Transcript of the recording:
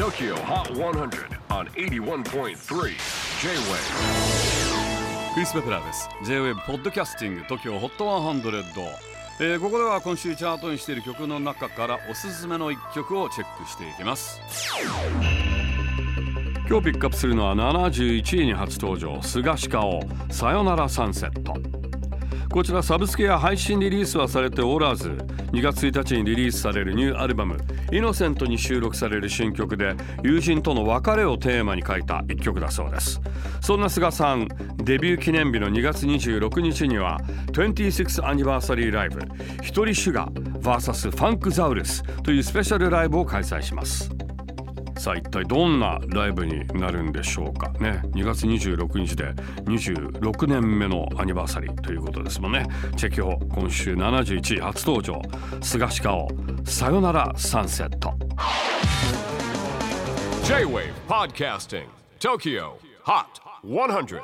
TOKYO HOT 100 on 81.3 J-WAVE クリス・ベプラーです。J-WAVE ポッドキャスティング TOKYO HOT 100、えーここでは今週チャートにしている曲の中からおすすめの一曲をチェックしていきます。今日ピックアップするのは71位に初登場菅氏顔さよならサンセット。こちらサブスクや配信リリースはされておらず2月1日にリリースされるニューアルバム「イノセントに収録される新曲で友人との別れをテーマに書いた一曲だそうです。そんな菅さんデビュー記念日の2月26日には 26th アニバーサリーライブ「一人シュガー VS ファンクザウルス」というスペシャルライブを開催します。さあ一体どんなライブになるんでしょうか？ね2月26日で26年目のアニバーサリーということですもんね。チェキホ今週71位初登場。菅氏顔さよならサンセット。J-WAVE PODCASTING TOKYO HOT 100